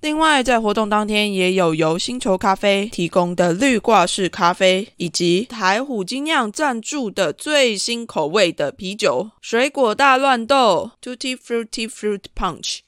另外，在活动当天也有由星球咖啡提供的绿挂式咖啡，以及台虎精酿赞助的最新口味的啤酒——水果大乱斗 （Tutti Frutti Fruit Punch）。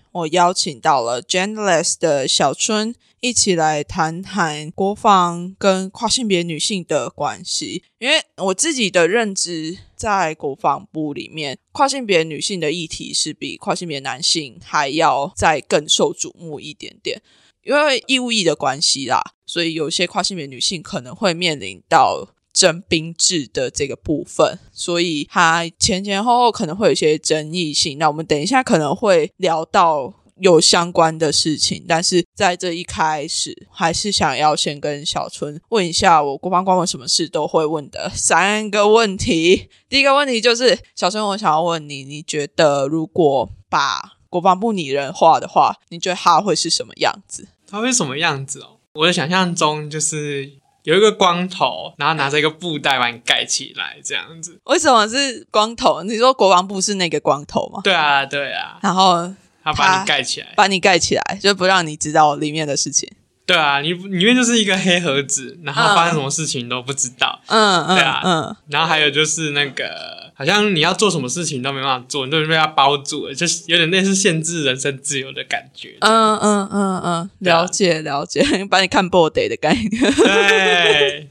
我邀请到了 Genless 的小春一起来谈谈国防跟跨性别女性的关系，因为我自己的认知，在国防部里面，跨性别女性的议题是比跨性别男性还要再更受瞩目一点点，因为义务役的关系啦，所以有些跨性别女性可能会面临到。征兵制的这个部分，所以它前前后后可能会有一些争议性。那我们等一下可能会聊到有相关的事情，但是在这一开始，还是想要先跟小春问一下，我国防官问什么事都会问的三个问题。第一个问题就是，小春，我想要问你，你觉得如果把国防部拟人化的话，你觉得他会是什么样子？他会什么样子哦？我的想象中就是。有一个光头，然后拿着一个布袋把你盖起来，这样子。为什么是光头？你说国王部是那个光头吗？对啊，对啊。然后他把你盖起来，把你盖起来，就不让你知道里面的事情。对啊，你里面就是一个黑盒子，然后发生什么事情都不知道。嗯嗯，对啊，嗯。然后还有就是那个。好像你要做什么事情都没办法做，你都被他包住了，就是有点类似限制人身自由的感觉。嗯嗯嗯嗯，了解了解，把你看 body 的概念。对。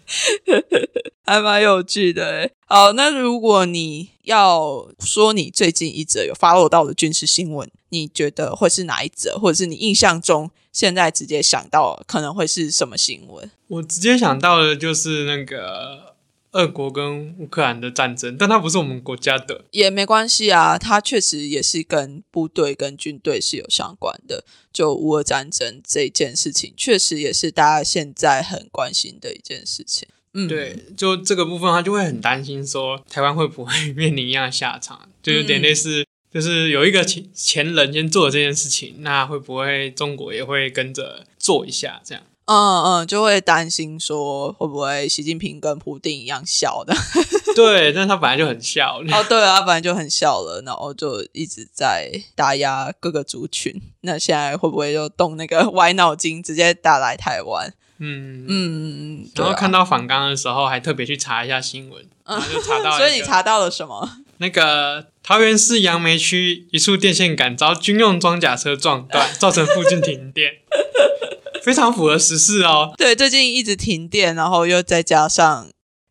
还蛮有趣的。好，那如果你要说你最近一则有 follow 到的军事新闻，你觉得会是哪一则，或者是你印象中现在直接想到可能会是什么新闻？我直接想到的就是那个。俄国跟乌克兰的战争，但它不是我们国家的，也没关系啊。它确实也是跟部队跟军队是有相关的。就乌俄战争这件事情，确实也是大家现在很关心的一件事情。嗯，对，就这个部分，他就会很担心说，台湾会不会面临一样的下场？就有点类似，就是有一个前前人先做这件事情，那会不会中国也会跟着做一下这样？嗯嗯，就会担心说会不会习近平跟普京一样笑的？对，但他本来就很笑。哦，对啊，本来就很笑了，然后就一直在打压各个族群。那现在会不会就动那个 歪脑筋，直接打来台湾？嗯嗯，然后看到反刚的时候，还特别去查一下新闻，就查到。所以你查到了什么？那个桃园市杨梅区一处电线杆遭军用装甲车撞断，造成附近停电。非常符合时事哦。对，最近一直停电，然后又再加上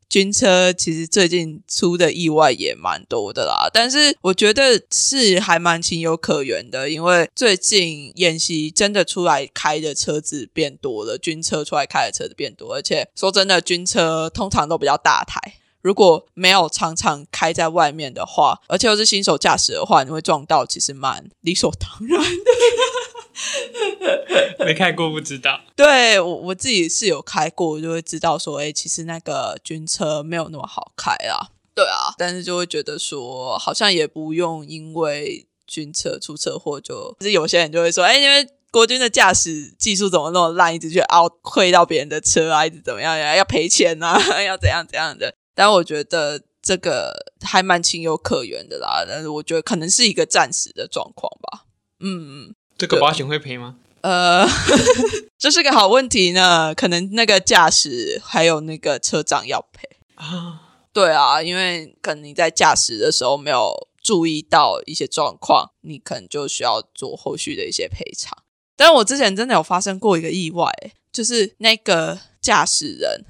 军车，其实最近出的意外也蛮多的啦。但是我觉得是还蛮情有可原的，因为最近演习真的出来开的车子变多了，军车出来开的车子变多，而且说真的，军车通常都比较大台，如果没有常常开在外面的话，而且又是新手驾驶的话，你会撞到，其实蛮理所当然的。没开过不知道，对我我自己是有开过，就会知道说，哎，其实那个军车没有那么好开啊。对啊，但是就会觉得说，好像也不用因为军车出车祸就，就是有些人就会说，哎，因为国军的驾驶技术怎么那么烂，一直去凹亏到别人的车啊，一直怎么样呀，要赔钱啊，要怎样怎样的。但我觉得这个还蛮情有可原的啦，但是我觉得可能是一个暂时的状况吧。嗯。这个保险会赔吗？呃，这是个好问题呢。可能那个驾驶还有那个车长要赔啊。对啊，因为可能你在驾驶的时候没有注意到一些状况，你可能就需要做后续的一些赔偿。但是我之前真的有发生过一个意外，就是那个驾驶人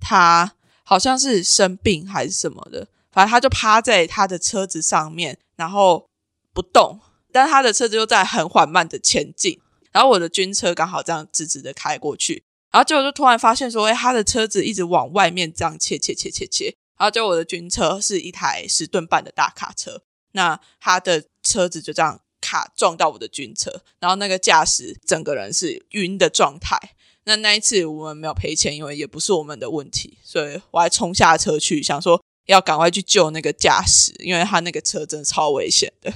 他好像是生病还是什么的，反正他就趴在他的车子上面，然后不动。但他的车子又在很缓慢的前进，然后我的军车刚好这样直直的开过去，然后结果就突然发现说，哎，他的车子一直往外面这样切切切切切，然后就我的军车是一台十吨半的大卡车，那他的车子就这样卡撞到我的军车，然后那个驾驶整个人是晕的状态。那那一次我们没有赔钱，因为也不是我们的问题，所以我还冲下车去想说要赶快去救那个驾驶，因为他那个车真的超危险的。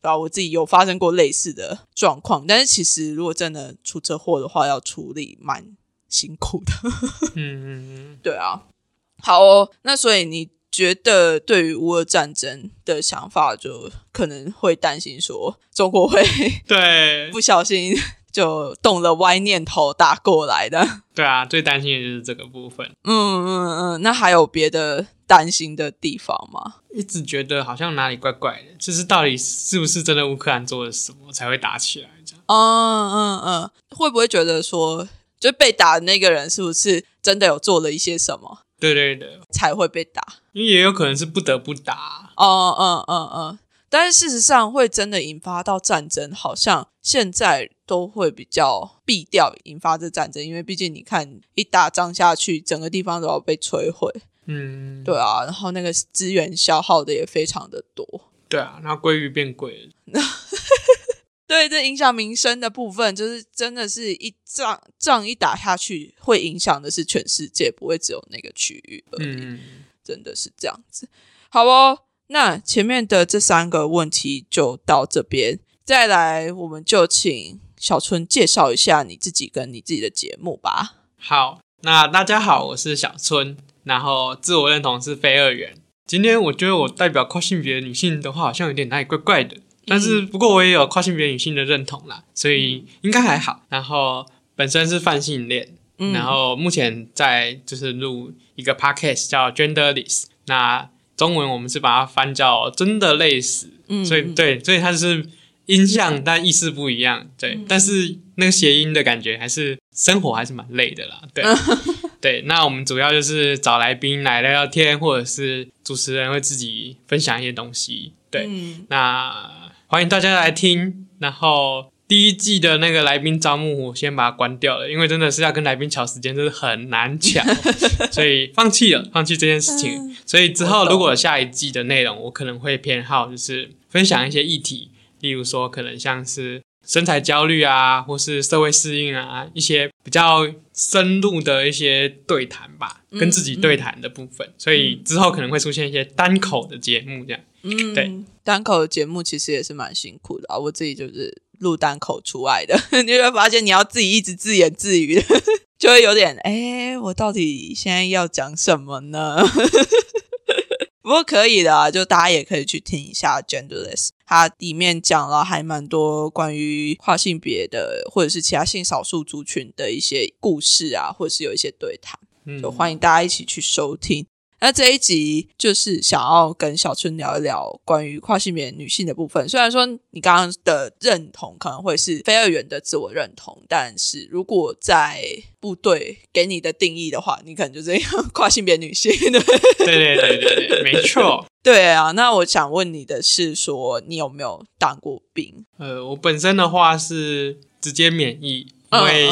对吧？我自己有发生过类似的状况，但是其实如果真的出车祸的话，要处理蛮辛苦的。嗯嗯嗯，对啊。好哦，那所以你觉得对于乌俄战争的想法，就可能会担心说中国会对 不小心就动了歪念头打过来的。对啊，最担心的就是这个部分。嗯嗯嗯，那还有别的？担心的地方吗？一直觉得好像哪里怪怪的，就是到底是不是真的乌克兰做了什么才会打起来？这样，嗯嗯嗯，会不会觉得说，就被打的那个人是不是真的有做了一些什么？对对对，才会被打，因为也有可能是不得不打。哦嗯嗯嗯，但是事实上会真的引发到战争，好像现在都会比较避掉引发这战争，因为毕竟你看一打仗下去，整个地方都要被摧毁。嗯，对啊，然后那个资源消耗的也非常的多。对啊，然后鲑鱼变贵了。对，这影响民生的部分，就是真的是一仗仗一打下去，会影响的是全世界，不会只有那个区域而已。真的是这样子。好哦，那前面的这三个问题就到这边，再来我们就请小春介绍一下你自己跟你自己的节目吧。好，那大家好，我是小春。然后自我认同是非二元。今天我觉得我代表跨性别女性的话，好像有点哪里怪怪的。但是不过我也有跨性别女性的认同啦，所以应该还好。然后本身是泛性恋，然后目前在就是录一个 podcast 叫 Genderless，那中文我们是把它翻叫真的累死。嗯，所以对，所以它是音像，但意思不一样。对，但是那个谐音的感觉还是生活还是蛮累的啦。对。对，那我们主要就是找来宾来聊聊天，或者是主持人会自己分享一些东西。对，那欢迎大家来听。然后第一季的那个来宾招募，我先把它关掉了，因为真的是要跟来宾抢时间，真的很难抢，所以放弃了，放弃这件事情。所以之后如果下一季的内容，我可能会偏好就是分享一些议题，例如说可能像是。身材焦虑啊，或是社会适应啊，一些比较深入的一些对谈吧，跟自己对谈的部分。所以之后可能会出现一些单口的节目，这样。嗯，对，单口的节目其实也是蛮辛苦的啊。我自己就是录单口出来的，你会发现你要自己一直自言自语，就会有点哎，我到底现在要讲什么呢？不过可以的，就大家也可以去听一下《Genderless》，它里面讲了还蛮多关于跨性别的或者是其他性少数族群的一些故事啊，或者是有一些对谈，就欢迎大家一起去收听。那这一集就是想要跟小春聊一聊关于跨性别女性的部分。虽然说你刚刚的认同可能会是非二元的自我认同，但是如果在部队给你的定义的话，你可能就这样 跨性别女性。对对对对对，没错。对啊，那我想问你的是，说你有没有当过兵？呃，我本身的话是直接免疫，因为。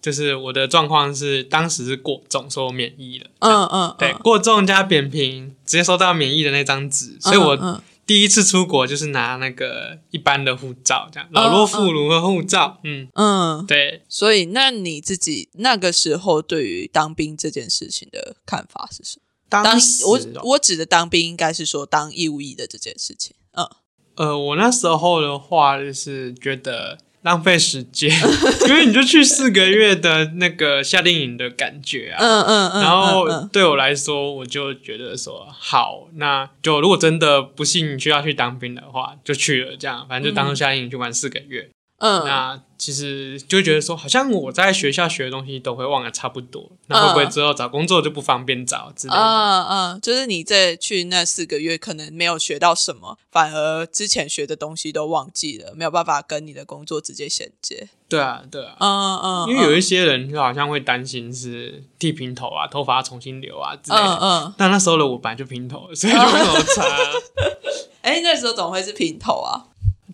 就是我的状况是，当时是过重，所以我免疫了。嗯嗯，对，过重加扁平，直接收到免疫的那张纸，所以我第一次出国就是拿那个一般的护照，这样老弱妇孺的护照。嗯嗯，对。所以，那你自己那个时候对于当兵这件事情的看法是什么？当我我指的当兵，应该是说当义务役的这件事情。嗯，呃，我那时候的话就是觉得。浪费时间，因为你就去四个月的那个夏令营的感觉啊，嗯嗯嗯，然后对我来说，我就觉得说好，那就如果真的不幸需要去当兵的话，就去了，这样反正就当夏令营去玩四个月。嗯，那其实就觉得说，好像我在学校学的东西都会忘的差不多，那会不会之后找工作就不方便找之类的？嗯嗯，就是你在去那四个月，可能没有学到什么，反而之前学的东西都忘记了，没有办法跟你的工作直接衔接。对啊，对啊，嗯嗯，因为有一些人就好像会担心是剃平头啊，头发重新留啊之类的。嗯嗯，但那时候的我本来就平头，所以就没有差。哎，那时候怎么会是平头啊？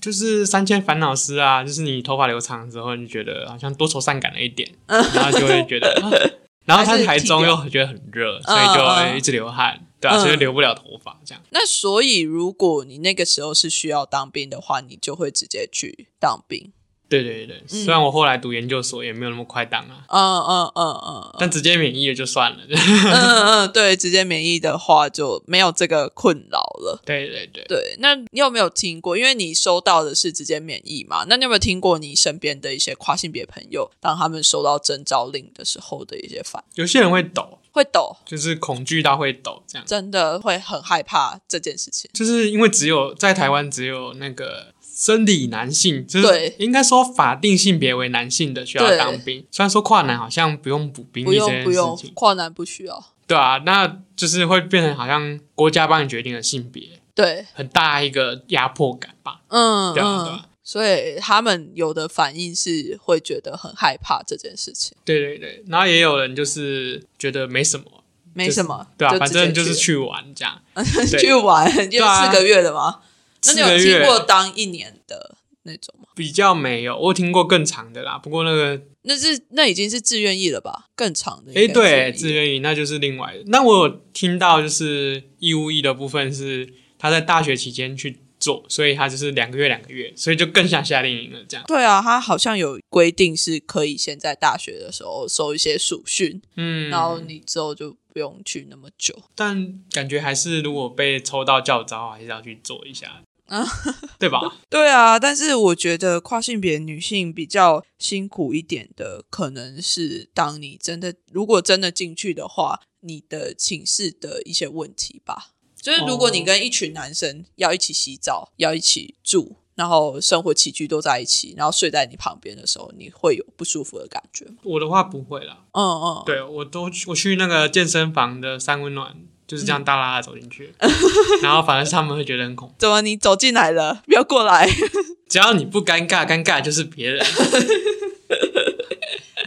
就是三千烦恼丝啊，就是你头发留长之后，你觉得好像多愁善感了一点，然后就会觉得，然后他台中又觉得很热，所以就一直流汗，对啊，所以留不了头发这样。那所以如果你那个时候是需要当兵的话，你就会直接去当兵。对对对，虽然我后来读研究所也没有那么快当啊，嗯嗯嗯嗯，但直接免疫了就算了。嗯嗯，对，直接免疫的话就没有这个困扰了。对对对对，那你有没有听过？因为你收到的是直接免疫嘛？那你有没有听过你身边的一些跨性别朋友，当他们收到征召令的时候的一些反应？有些人会抖，会抖，就是恐惧到会抖，这样真的会很害怕这件事情。就是因为只有在台湾，只有那个。生理男性就是应该说法定性别为男性的需要当兵，虽然说跨男好像不用补兵役这件事情，跨男不需要。对啊，那就是会变成好像国家帮你决定了性别，对，很大一个压迫感吧。嗯，对啊，所以他们有的反应是会觉得很害怕这件事情。对对对，然后也有人就是觉得没什么，没什么，对啊，反正就是去玩这样，去玩就四个月的吗？那你有听过当一年的那种吗？比较没有，我听过更长的啦。不过那个那是那已经是自愿意了吧？更长的哎，对，自愿意那就是另外。那我有听到就是义务役的部分是他在大学期间去做，所以他就是两个月两个月，所以就更像夏令营了这样。对啊，他好像有规定是可以先在大学的时候收一些暑训，嗯，然后你之后就不用去那么久。但感觉还是如果被抽到教招，还是要去做一下。啊，对吧？对啊，但是我觉得跨性别女性比较辛苦一点的，可能是当你真的如果真的进去的话，你的寝室的一些问题吧。就是如果你跟一群男生要一起洗澡，要一起住，然后生活起居都在一起，然后睡在你旁边的时候，你会有不舒服的感觉吗？我的话不会啦。嗯嗯，对我都我去那个健身房的三温暖。就是这样大拉拉走进去，然后反而是他们会觉得很恐。怎么你走进来了？不要过来！只要你不尴尬，尴尬就是别人。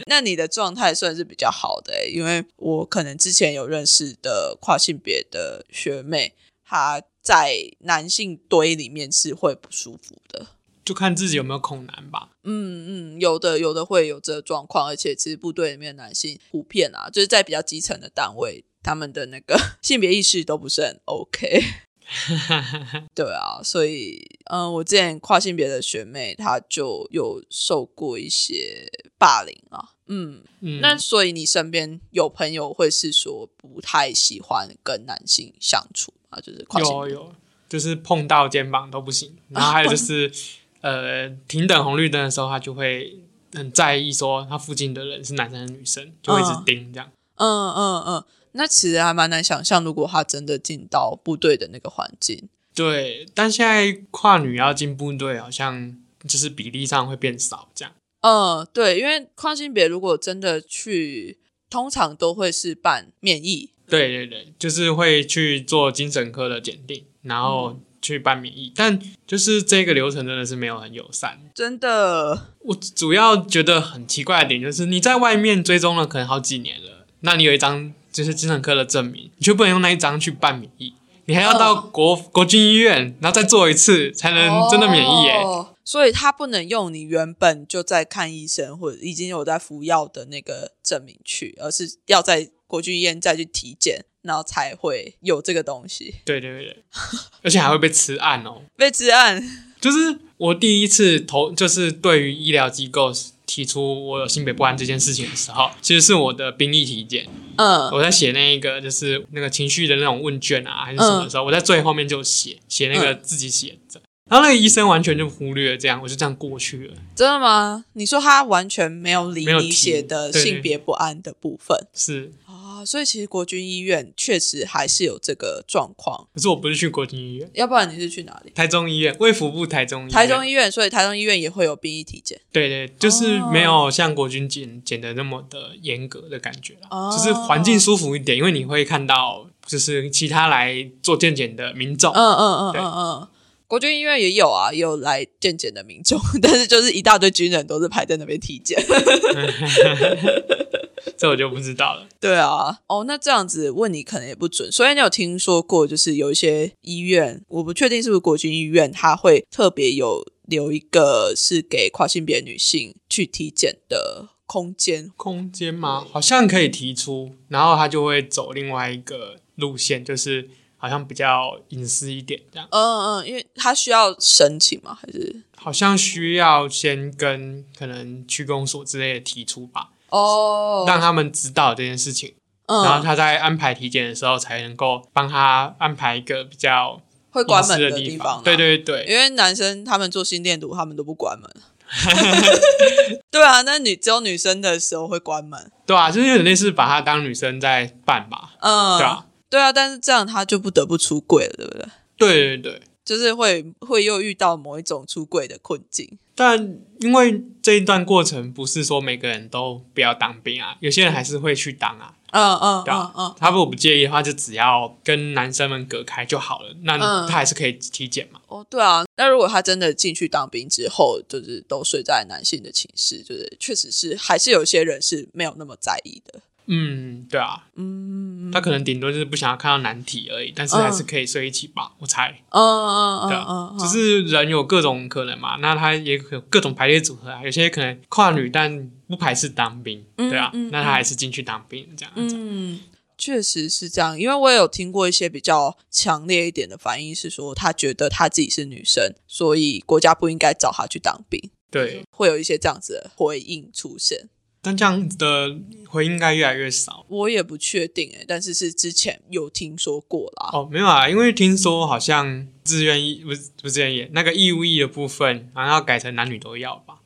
那你的状态算是比较好的，因为我可能之前有认识的跨性别的学妹，她在男性堆里面是会不舒服的。就看自己有没有恐男吧。嗯嗯，有的有的会有这个状况，而且其实部队里面男性普遍啊，就是在比较基层的单位，他们的那个 性别意识都不是很 OK。对啊，所以嗯，我之前跨性别的学妹，她就有受过一些霸凌啊。嗯嗯，那所以你身边有朋友会是说不太喜欢跟男性相处啊？就是有有，就是碰到肩膀都不行。然后还有就是。呃，停等红绿灯的时候，他就会很在意，说他附近的人是男生还是女生，就会一直盯这样。嗯嗯嗯，那其实还蛮难想象，如果他真的进到部队的那个环境。对，但现在跨女要进部队，好像就是比例上会变少这样。嗯，对，因为跨性别如果真的去，通常都会是办免疫。对对对，就是会去做精神科的检定，然后。去办免疫，但就是这个流程真的是没有很友善，真的。我主要觉得很奇怪的点就是，你在外面追踪了可能好几年了，那你有一张就是精神科的证明，你就不能用那一张去办免疫，你还要到国国军医院，然后再做一次才能真的免疫耶。所以他不能用你原本就在看医生或者已经有在服药的那个证明去，而是要在国军医院再去体检。然后才会有这个东西。对对对，而且还会被吃案哦。被吃案，就是我第一次投，就是对于医疗机构提出我有性别不安这件事情的时候，其实是我的兵役体检。嗯，我在写那一个就是那个情绪的那种问卷啊，还是什么时候，我在最后面就写写那个自己写的。然后那个医生完全就忽略这样，我就这样过去了。真的吗？你说他完全没有理你写的性别不安的部分？是啊，所以其实国军医院确实还是有这个状况。可是我不是去国军医院，要不然你是去哪里？台中医院，卫福部台中医台中医院，所以台中医院也会有兵役体检。对对，就是没有像国军检检的那么的严格的感觉了，就是环境舒服一点，因为你会看到就是其他来做健检的民众。嗯嗯嗯嗯嗯。国军医院也有啊，有来健检的民众，但是就是一大堆军人都是排在那边体检，这我就不知道了。对啊，哦，那这样子问你可能也不准。所以你有听说过，就是有一些医院，我不确定是不是国军医院，他会特别有留一个是给跨性别女性去体检的空间。空间吗？好像可以提出，然后他就会走另外一个路线，就是。好像比较隐私一点，这样。嗯嗯，因为他需要申请吗？还是好像需要先跟可能区公所之类的提出吧。哦，让他们知道这件事情，然后他在安排体检的时候才能够帮他安排一个比较会关门的地方。对对对，因为男生他们做心电图，他们都不关门。对啊，那女只有女生的时候会关门。对啊，就是有点类似把她当女生在办吧。嗯，对啊。对啊，但是这样他就不得不出柜了，对不对？对对对，就是会会又遇到某一种出柜的困境。但因为这一段过程不是说每个人都不要当兵啊，有些人还是会去当啊。嗯嗯，对嗯。他如果不介意的话，就只要跟男生们隔开就好了。那他还是可以体检嘛？哦，对啊。那如果他真的进去当兵之后，就是都睡在男性的寝室，就是确实是还是有些人是没有那么在意的。嗯，对啊，嗯，他可能顶多就是不想要看到难题而已，但是还是可以睡一起吧，我猜。嗯嗯嗯，对啊，只是人有各种可能嘛，那他也有各种排列组合啊，有些可能跨女但不排斥当兵，对啊，那他还是进去当兵这样子。嗯，确实是这样，因为我也有听过一些比较强烈一点的反应，是说他觉得他自己是女生，所以国家不应该找他去当兵。对，会有一些这样子的回应出现。但这样的回应该越来越少，我也不确定诶，但是是之前有听说过啦。哦，没有啊，因为听说好像自愿意不是不是自愿意，那个义务役的部分好像要改成男女都要吧。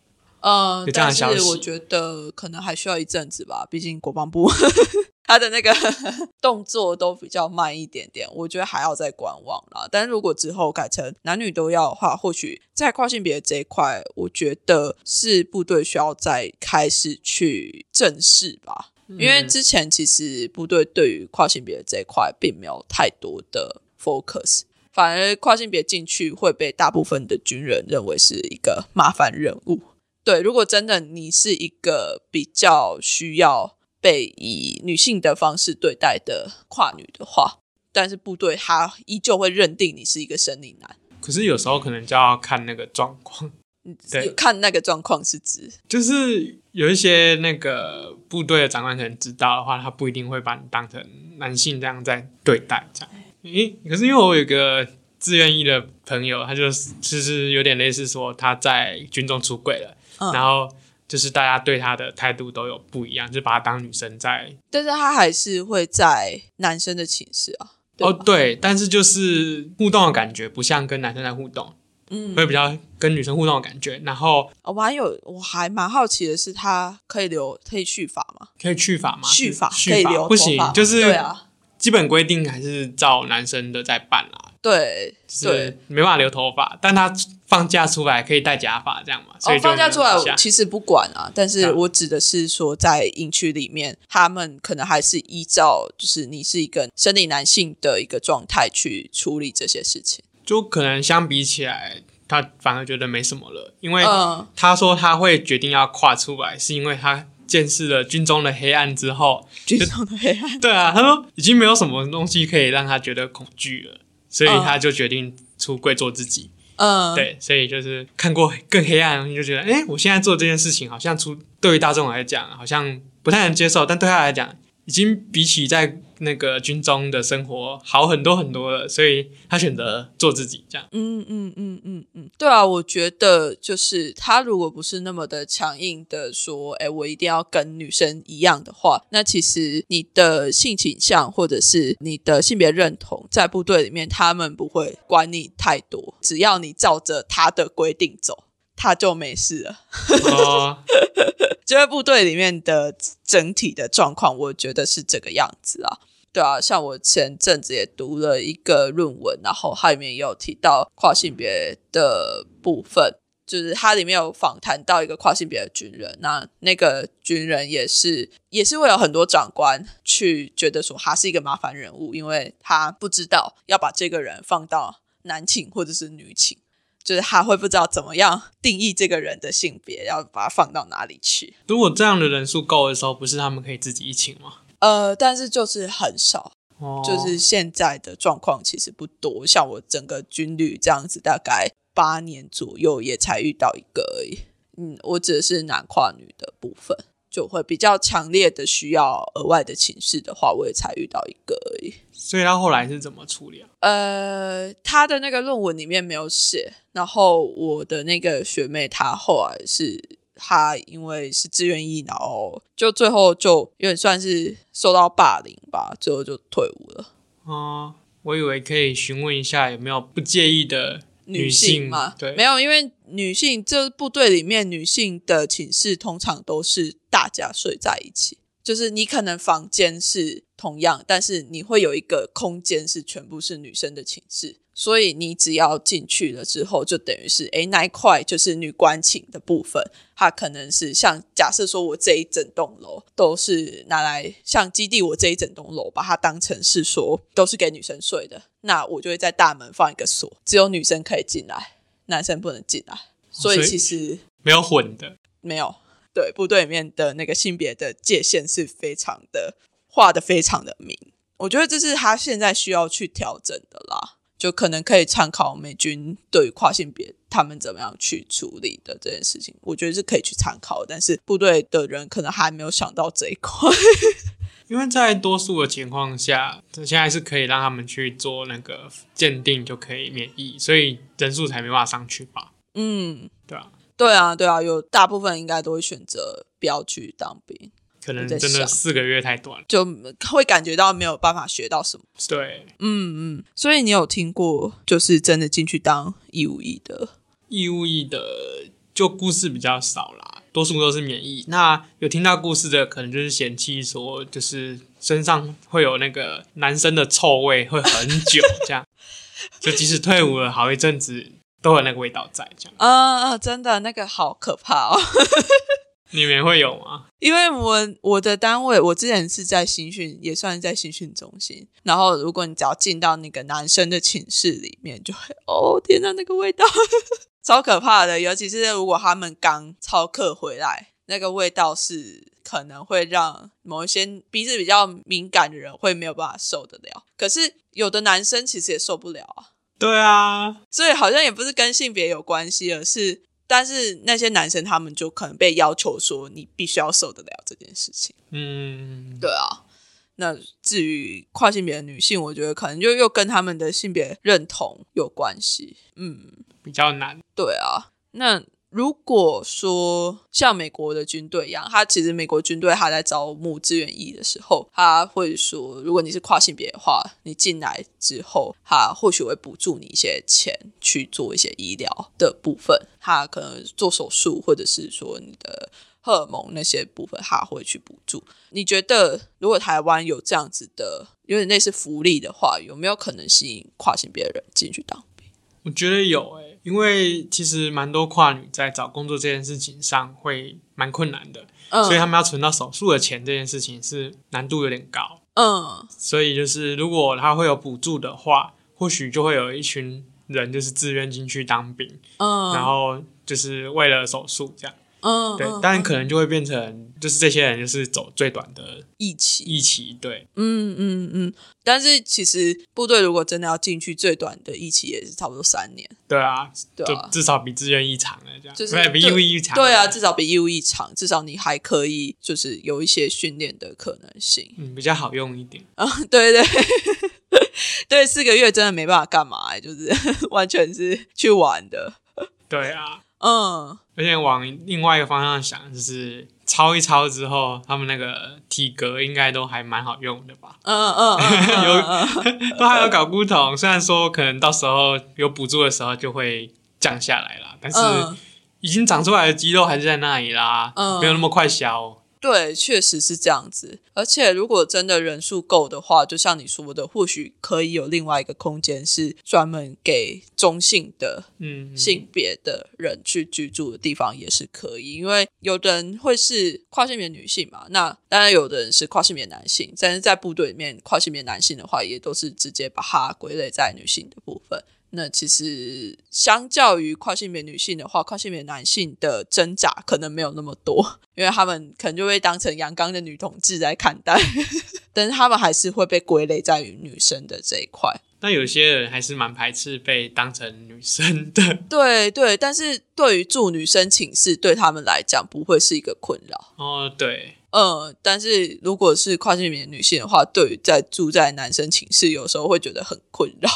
嗯，但是我觉得可能还需要一阵子吧，毕竟国防部 他的那个 动作都比较慢一点点，我觉得还要再观望啦。但如果之后改成男女都要的话，或许在跨性别这一块，我觉得是部队需要再开始去正视吧。因为之前其实部队对于跨性别这一块并没有太多的 focus，反而跨性别进去会被大部分的军人认为是一个麻烦人物。对，如果真的你是一个比较需要被以女性的方式对待的跨女的话，但是部队他依旧会认定你是一个生理男。可是有时候可能就要看那个状况，对，看那个状况是指，就是有一些那个部队的长官可能知道的话，他不一定会把你当成男性这样在对待，这样。诶，可是因为我有个自愿意的朋友，他就是其实有点类似说他在军中出轨了，然后就是大家对他的态度都有不一样，就把他当女生在，但是他还是会在男生的寝室啊。哦，对，但是就是互动的感觉不像跟男生在互动，嗯，会比较跟女生互动的感觉。然后我还有我还蛮好奇的是，他可以留可以去发吗？可以去发吗？去发可以留不行，就是对啊，基本规定还是照男生的在办啊。对，是，没办法留头发，但他放假出来可以戴假发，这样嘛？所以放假出来其实不管啊，但是我指的是说，在营区里面，他们可能还是依照就是你是一个生理男性的一个状态去处理这些事情。就可能相比起来，他反而觉得没什么了，因为他说他会决定要跨出来，是因为他见识了军中的黑暗之后，军中的黑暗。对啊，他说已经没有什么东西可以让他觉得恐惧了。所以他就决定出柜做自己，嗯，嗯。对，所以就是看过更黑暗的东西，就觉得，哎，我现在做这件事情，好像出对于大众来讲，好像不太能接受，但对他来讲，已经比起在。那个军中的生活好很多很多了，所以他选择做自己这样。嗯嗯嗯嗯嗯，对啊，我觉得就是他如果不是那么的强硬的说，哎，我一定要跟女生一样的话，那其实你的性倾向或者是你的性别认同，在部队里面他们不会管你太多，只要你照着他的规定走，他就没事了。哦、这个部队里面的整体的状况，我觉得是这个样子啊。对啊，像我前阵子也读了一个论文，然后它里面也有提到跨性别的部分，就是它里面有访谈到一个跨性别的军人，那那个军人也是也是会有很多长官去觉得说他是一个麻烦人物，因为他不知道要把这个人放到男寝或者是女寝，就是他会不知道怎么样定义这个人的性别，要把它放到哪里去。如果这样的人数够的时候，不是他们可以自己一寝吗？呃，但是就是很少，就是现在的状况其实不多。像我整个军旅这样子，大概八年左右也才遇到一个而已。嗯，我指的是男跨女的部分，就会比较强烈的需要额外的情绪的话，我也才遇到一个而已。所以他后来是怎么处理啊？呃，他的那个论文里面没有写，然后我的那个学妹她后来是。她因为是自愿意，然后就最后就有点算是受到霸凌吧，最后就退伍了。哦，我以为可以询问一下有没有不介意的女性嘛？对，没有，因为女性这部队里面女性的寝室通常都是大家睡在一起，就是你可能房间是同样，但是你会有一个空间是全部是女生的寝室。所以你只要进去了之后，就等于是哎那一块就是女官寝的部分，它可能是像假设说我这一整栋楼都是拿来像基地，我这一整栋楼把它当成是说都是给女生睡的，那我就会在大门放一个锁，只有女生可以进来，男生不能进来。所以其实没有混的，没有对部队里面的那个性别的界限是非常的画的非常的明，我觉得这是他现在需要去调整的啦。就可能可以参考美军对于跨性别他们怎么样去处理的这件事情，我觉得是可以去参考。但是部队的人可能还没有想到这一块，因为在多数的情况下，现在是可以让他们去做那个鉴定就可以免疫，所以人数才没办法上去吧？嗯，对啊，对啊，对啊，有大部分应该都会选择不要去当兵。可能真的四个月太短，就会感觉到没有办法学到什么。对，嗯嗯，所以你有听过就是真的进去当义务役的？义务役的就故事比较少啦，多数都是免疫。那有听到故事的，可能就是嫌弃说，就是身上会有那个男生的臭味，会很久这样。就即使退伍了好一阵子，都有那个味道在这样。啊啊，真的那个好可怕哦。你们会有吗？因为我我的单位，我之前是在新训，也算是在新训中心。然后，如果你只要进到那个男生的寝室里面，就会哦天呐，那个味道 超可怕的。尤其是如果他们刚操课回来，那个味道是可能会让某一些鼻子比较敏感的人会没有办法受得了。可是有的男生其实也受不了啊。对啊，所以好像也不是跟性别有关系，而是。但是那些男生他们就可能被要求说你必须要受得了这件事情。嗯，对啊。那至于跨性别的女性，我觉得可能就又跟他们的性别认同有关系。嗯，比较难。对啊，那。如果说像美国的军队一样，他其实美国军队他在招募志愿役的时候，他会说，如果你是跨性别的话，你进来之后，他或许会补助你一些钱去做一些医疗的部分，他可能做手术，或者是说你的荷尔蒙那些部分，他会去补助。你觉得如果台湾有这样子的有点类似福利的话，有没有可能吸引跨性别的人进去当兵？我觉得有诶。因为其实蛮多跨女在找工作这件事情上会蛮困难的，所以他们要存到手术的钱这件事情是难度有点高。嗯，所以就是如果他会有补助的话，或许就会有一群人就是自愿进去当兵，嗯，然后就是为了手术这样。嗯，对，但可能就会变成，就是这些人就是走最短的一期，一期，对，嗯嗯嗯。但是其实部队如果真的要进去，最短的一期也是差不多三年。对啊，对啊，至少比志愿役长了，这样，就是比义务役长。对啊，至少比义务役长，至少你还可以就是有一些训练的可能性，嗯，比较好用一点。啊，对对 对，四个月真的没办法干嘛，就是 完全是去玩的。对啊。嗯，而且往另外一个方向想，就是抄一抄之后，他们那个体格应该都还蛮好用的吧？嗯嗯，有 都还有搞古董，虽然说可能到时候有补助的时候就会降下来了，但是已经长出来的肌肉还是在那里啦，没有那么快消。对，确实是这样子。而且，如果真的人数够的话，就像你说的，或许可以有另外一个空间是专门给中性的、嗯性别的人去居住的地方，也是可以。因为有的人会是跨性别女性嘛，那当然有的人是跨性别男性。但是在部队里面，跨性别男性的话，也都是直接把它归类在女性的部分。那其实相较于跨性别女性的话，跨性别男性的挣扎可能没有那么多，因为他们可能就会当成阳刚的女同志来看待，但是他们还是会被归类在于女生的这一块。那有些人还是蛮排斥被当成女生的。对对，但是对于住女生寝室，对他们来讲不会是一个困扰。哦，对，嗯，但是如果是跨性别女性的话，对于在住在男生寝室，有时候会觉得很困扰。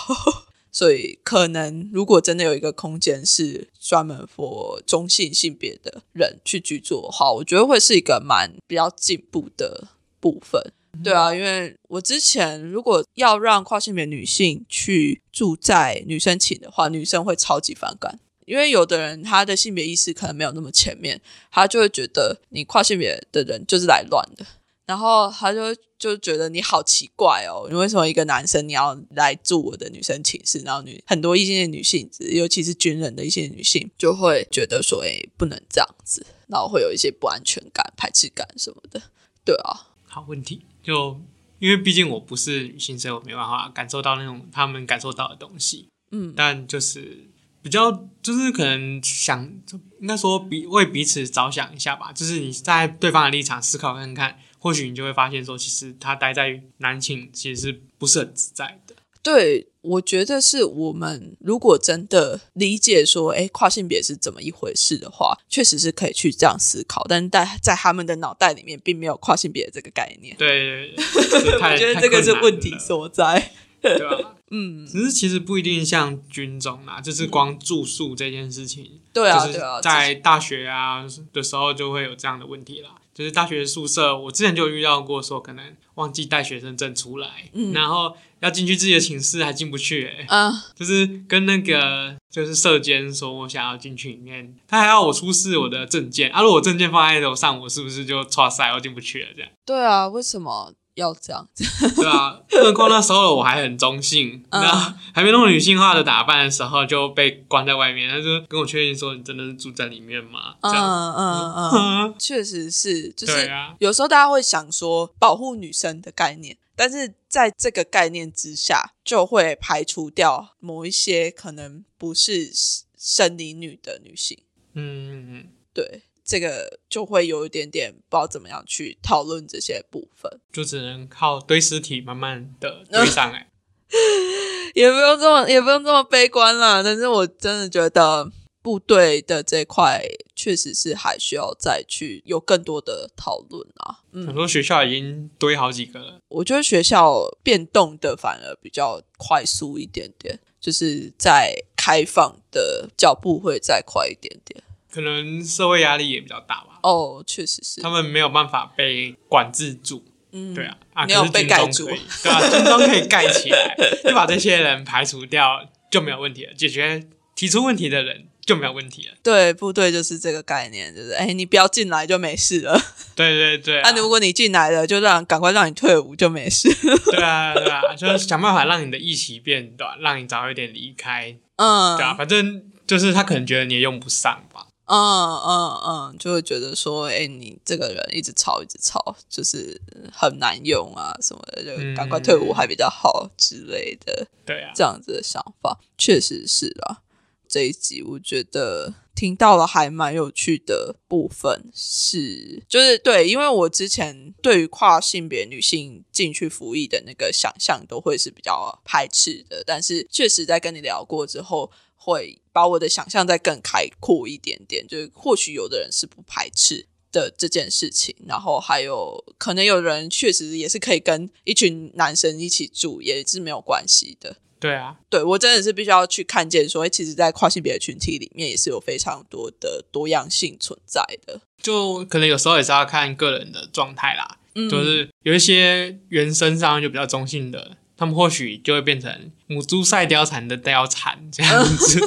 所以，可能如果真的有一个空间是专门 for 中性性别的人去居住的话，我觉得会是一个蛮比较进步的部分。对啊，因为我之前如果要让跨性别女性去住在女生寝的话，女生会超级反感，因为有的人他的性别意识可能没有那么前面，他就会觉得你跨性别的人就是来乱的。然后他就就觉得你好奇怪哦，你为什么一个男生你要来住我的女生寝室？然后女很多异性的女性，尤其是军人的一些女性，就会觉得说，哎，不能这样子，然后会有一些不安全感、排斥感什么的。对啊，好问题，就因为毕竟我不是女性，所以我没办法感受到那种他们感受到的东西。嗯，但就是比较，就是可能想，应该说彼为彼此着想一下吧，就是你在对方的立场思考看看。或许你就会发现，说其实他待在男寝其实是不是很自在的。对，我觉得是我们如果真的理解说，哎，跨性别是怎么一回事的话，确实是可以去这样思考。但是在在他们的脑袋里面，并没有跨性别这个概念。对，我觉得这个是问题所在。对啊，嗯，只是其实不一定像军中啦，就是光住宿这件事情。对啊，对啊，在大学啊的时候就会有这样的问题啦。就是大学宿舍，我之前就遇到过，说可能忘记带学生证出来，然后要进去自己的寝室还进不去，哎，就是跟那个就是舍监说我想要进去里面，他还要我出示我的证件，啊，如果证件放在楼上，我是不是就唰塞我进不去了？这样？对啊，为什么？要这样子，对啊，更何况那时候我还很中性，那还没那么女性化的打扮的时候就被关在外面，他就跟我确认说：“你真的是住在里面吗？”这样嗯嗯嗯，确实是，就是有时候大家会想说保护女生的概念，但是在这个概念之下，就会排除掉某一些可能不是生理女的女性。嗯嗯嗯，对。这个就会有一点点不知道怎么样去讨论这些部分，就只能靠堆尸体慢慢的堆上来，也不用这么也不用这么悲观了。但是我真的觉得部队的这块确实是还需要再去有更多的讨论啊。很多学校已经堆好几个了，我觉得学校变动的反而比较快速一点点，就是在开放的脚步会再快一点点。可能社会压力也比较大吧。哦，确实是。他们没有办法被管制住。嗯，对啊，啊，没有被盖住，对啊，军装可以盖起来，就把这些人排除掉就没有问题了。解决提出问题的人就没有问题了。对，部队就是这个概念，就是哎，你不要进来就没事了。对对对。那 如果你进来了，就让赶快让你退伍就没事。对啊对啊，就是想办法让你的役期变短，让你早一点离开。嗯，对啊，反正就是他可能觉得你也用不上吧。嗯嗯嗯，就会觉得说，哎，你这个人一直吵，一直吵，就是很难用啊，什么的，就赶快退伍还比较好之类的。对啊，这样子的想法确实是啊。这一集我觉得听到了还蛮有趣的部分是，就是对，因为我之前对于跨性别女性进去服役的那个想象都会是比较排斥的，但是确实在跟你聊过之后。会把我的想象再更开阔一点点，就是或许有的人是不排斥的这件事情，然后还有可能有人确实也是可以跟一群男生一起住，也是没有关系的。对啊，对我真的是必须要去看见，说其实，在跨性别的群体里面，也是有非常多的多样性存在的。就可能有时候也是要看个人的状态啦，就是有一些原生上就比较中性的。他们或许就会变成母猪赛貂蝉的貂蝉这样子，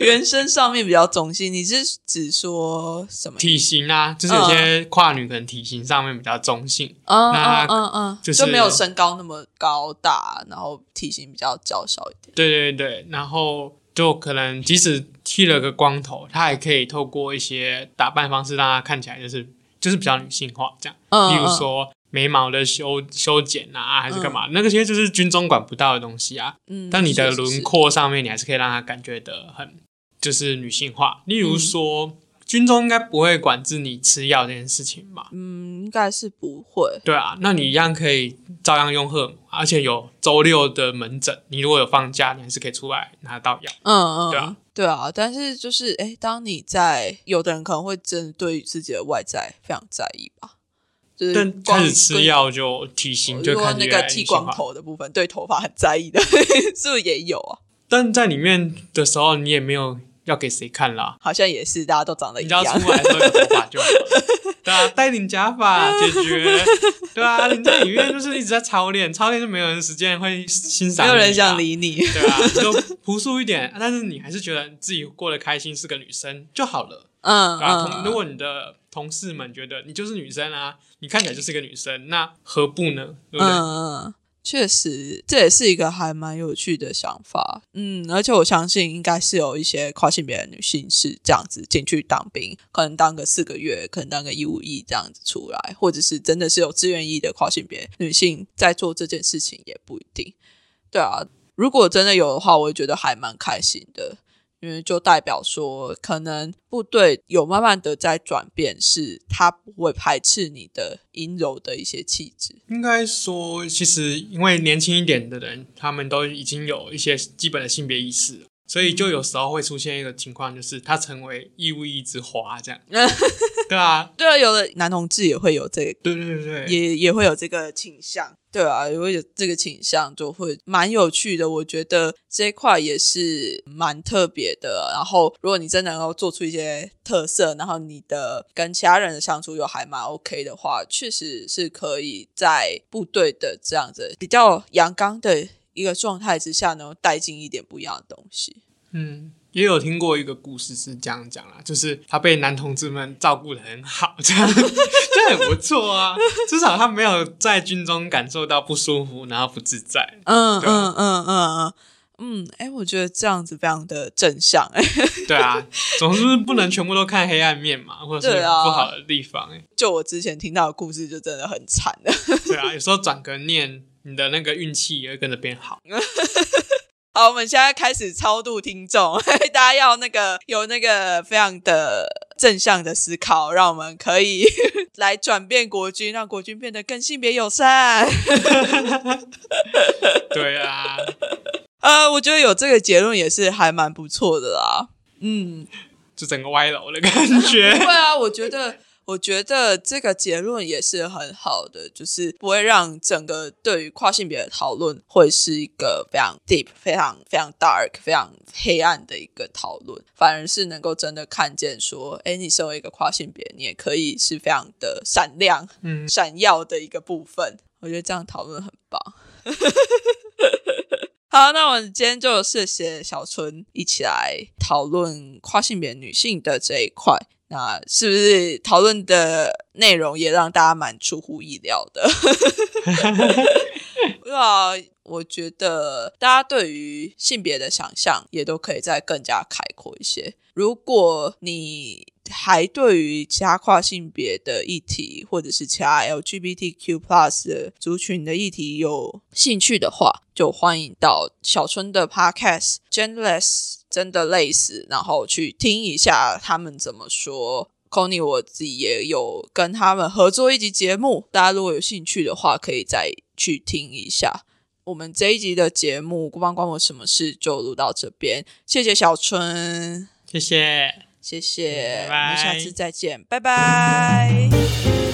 原生上面比较中性。你是指说什么体型啊？就是有些跨女可能体型上面比较中性，那嗯嗯，就是没有身高那么高大，然后体型比较娇小一点。对对对，然后就可能即使剃了个光头，他也可以透过一些打扮方式让他看起来就是就是比较女性化这样。嗯，例如说。眉毛的修修剪啊，还是干嘛？那个其实就是军中管不到的东西啊。嗯，但你的轮廓上面，你还是可以让他感觉的很就是女性化。例如说，军中应该不会管制你吃药这件事情吧？嗯，应该是不会。对啊，那你一样可以照样用荷，而且有周六的门诊，你如果有放假，你还是可以出来拿到药。嗯嗯，对啊，对啊。但是就是，哎，当你在有的人可能会真的对自己的外在非常在意吧。但开始吃药就体型就看那个剃光头的部分，对头发很在意的，是不是也有啊？但在里面的时候，你也没有要给谁看啦。好像也是，大家都长得一样。你只要出来都有头发就好了。对啊，戴顶假发解决。对啊，你在里面就是一直在操练，操练就没有人时间会欣赏，没有人想理你。对啊，就朴素一点，但是你还是觉得自己过得开心，是个女生就好了。嗯啊，如果你的。同事们觉得你就是女生啊，你看起来就是个女生，那何不呢？对不对？嗯，确实，这也是一个还蛮有趣的想法。嗯，而且我相信应该是有一些跨性别的女性是这样子进去当兵，可能当个四个月，可能当个一五一这样子出来，或者是真的是有自愿意的跨性别女性在做这件事情，也不一定。对啊，如果真的有的话，我也觉得还蛮开心的。因为就代表说，可能部队有慢慢的在转变，是他不会排斥你的阴柔的一些气质。应该说，其实因为年轻一点的人，他们都已经有一些基本的性别意识，所以就有时候会出现一个情况，就是他成为义务役之花这样。对啊，对啊，有的男同志也会有这个，对对对对，也也会有这个倾向。对啊，如果有这个倾向，就会蛮有趣的。我觉得这一块也是蛮特别的。然后，如果你真的能够做出一些特色，然后你的跟其他人的相处又还蛮 OK 的话，确实是可以在部队的这样子比较阳刚的一个状态之下，能够带进一点不一样的东西。嗯。也有听过一个故事是这样讲啦，就是他被男同志们照顾的很好，这样 这很不错啊，至少他没有在军中感受到不舒服，然后不自在。嗯嗯嗯嗯嗯嗯，哎，我觉得这样子非常的正向，哎，对啊，总是不能全部都看黑暗面嘛，或者是不好的地方，哎，就我之前听到的故事就真的很惨的。对啊，有时候转个念，你的那个运气也会跟着变好。好，我们现在开始超度听众，大家要那个有那个非常的正向的思考，让我们可以 来转变国军，让国军变得更性别友善。对啊，呃，我觉得有这个结论也是还蛮不错的啦。嗯，就整个歪楼的感觉。对啊，我觉得。我觉得这个结论也是很好的，就是不会让整个对于跨性别的讨论会是一个非常 deep、非常非常 dark、非常黑暗的一个讨论，反而是能够真的看见说，哎，你身为一个跨性别，你也可以是非常的闪亮、嗯，闪耀的一个部分。我觉得这样讨论很棒。好，那我们今天就谢谢小春一起来讨论跨性别女性的这一块。那是不是讨论的内容也让大家蛮出乎意料的？对啊，我觉得大家对于性别的想象也都可以再更加开阔一些。如果你还对于其他跨性别的议题，或者是其他 LGBTQ plus 族群的议题有兴趣的话，就欢迎到小春的 Podcast Genderless。真的累死，然后去听一下他们怎么说。Conny 我自己也有跟他们合作一集节目，大家如果有兴趣的话，可以再去听一下。我们这一集的节目《孤芳关我什么事》就录到这边，谢谢小春，谢谢，谢谢，我们下次再见，拜拜。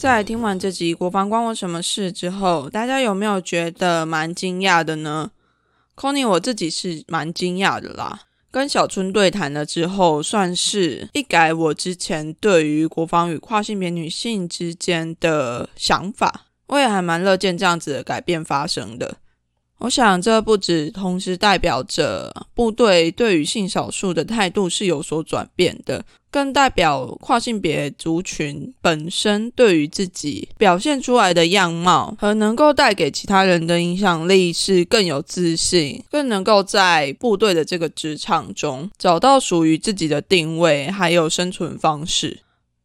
在听完这集《国防关我什么事》之后，大家有没有觉得蛮惊讶的呢？Conny，我自己是蛮惊讶的啦。跟小春对谈了之后，算是一改我之前对于国防与跨性别女性之间的想法，我也还蛮乐见这样子的改变发生的。我想，这不止同时代表着部队对于性少数的态度是有所转变的，更代表跨性别族群本身对于自己表现出来的样貌和能够带给其他人的影响力是更有自信，更能够在部队的这个职场中找到属于自己的定位还有生存方式。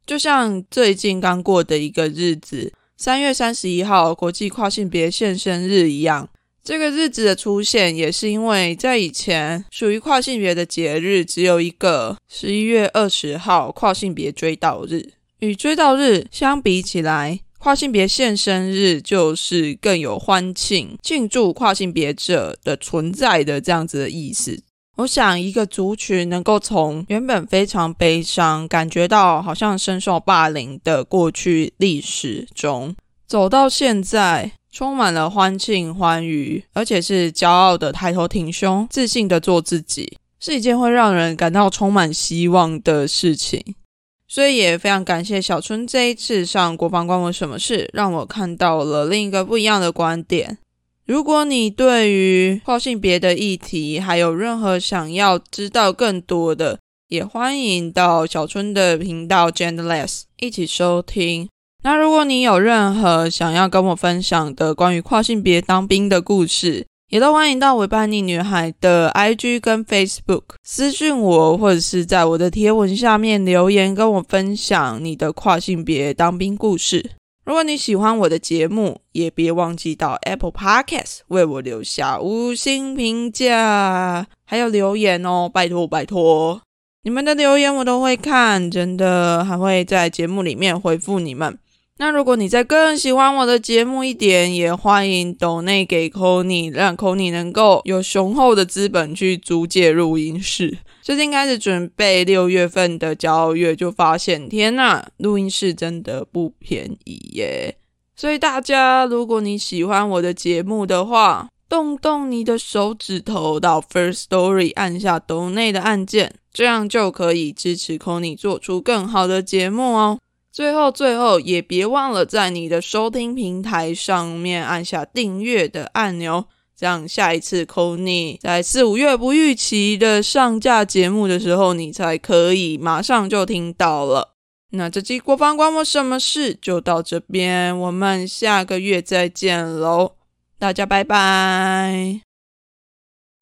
就像最近刚过的一个日子，三月三十一号国际跨性别现身日一样。这个日子的出现，也是因为在以前属于跨性别的节日只有一个十一月二十号跨性别追悼日，与追悼日相比起来，跨性别现身日就是更有欢庆、庆祝跨性别者的存在的这样子的意思。我想，一个族群能够从原本非常悲伤，感觉到好像深受霸凌的过去历史中，走到现在。充满了欢庆欢愉，而且是骄傲的抬头挺胸、自信的做自己，是一件会让人感到充满希望的事情。所以也非常感谢小春这一次上《国防关我什么事》，让我看到了另一个不一样的观点。如果你对于跨性别的议题还有任何想要知道更多的，也欢迎到小春的频道 Genderless 一起收听。那如果你有任何想要跟我分享的关于跨性别当兵的故事，也都欢迎到维叛逆女孩的 IG 跟 Facebook 私讯我，或者是在我的贴文下面留言跟我分享你的跨性别当兵故事。如果你喜欢我的节目，也别忘记到 Apple Podcast 为我留下五星评价，还有留言哦，拜托拜托，你们的留言我都会看，真的还会在节目里面回复你们。那如果你在更喜欢我的节目一点，也欢迎抖内给 c o n y 让 c o n y 能够有雄厚的资本去租借录音室。最近开始准备六月份的骄傲月，就发现天呐，录音室真的不便宜耶！所以大家，如果你喜欢我的节目的话，动动你的手指头到 First Story 按下抖内的按键，这样就可以支持 c o n y 做出更好的节目哦。最后，最后也别忘了在你的收听平台上面按下订阅的按钮，这样下一次 c o n y 在四五月不预期的上架节目的时候，你才可以马上就听到了。那这期国防关我什么事就到这边，我们下个月再见喽，大家拜拜。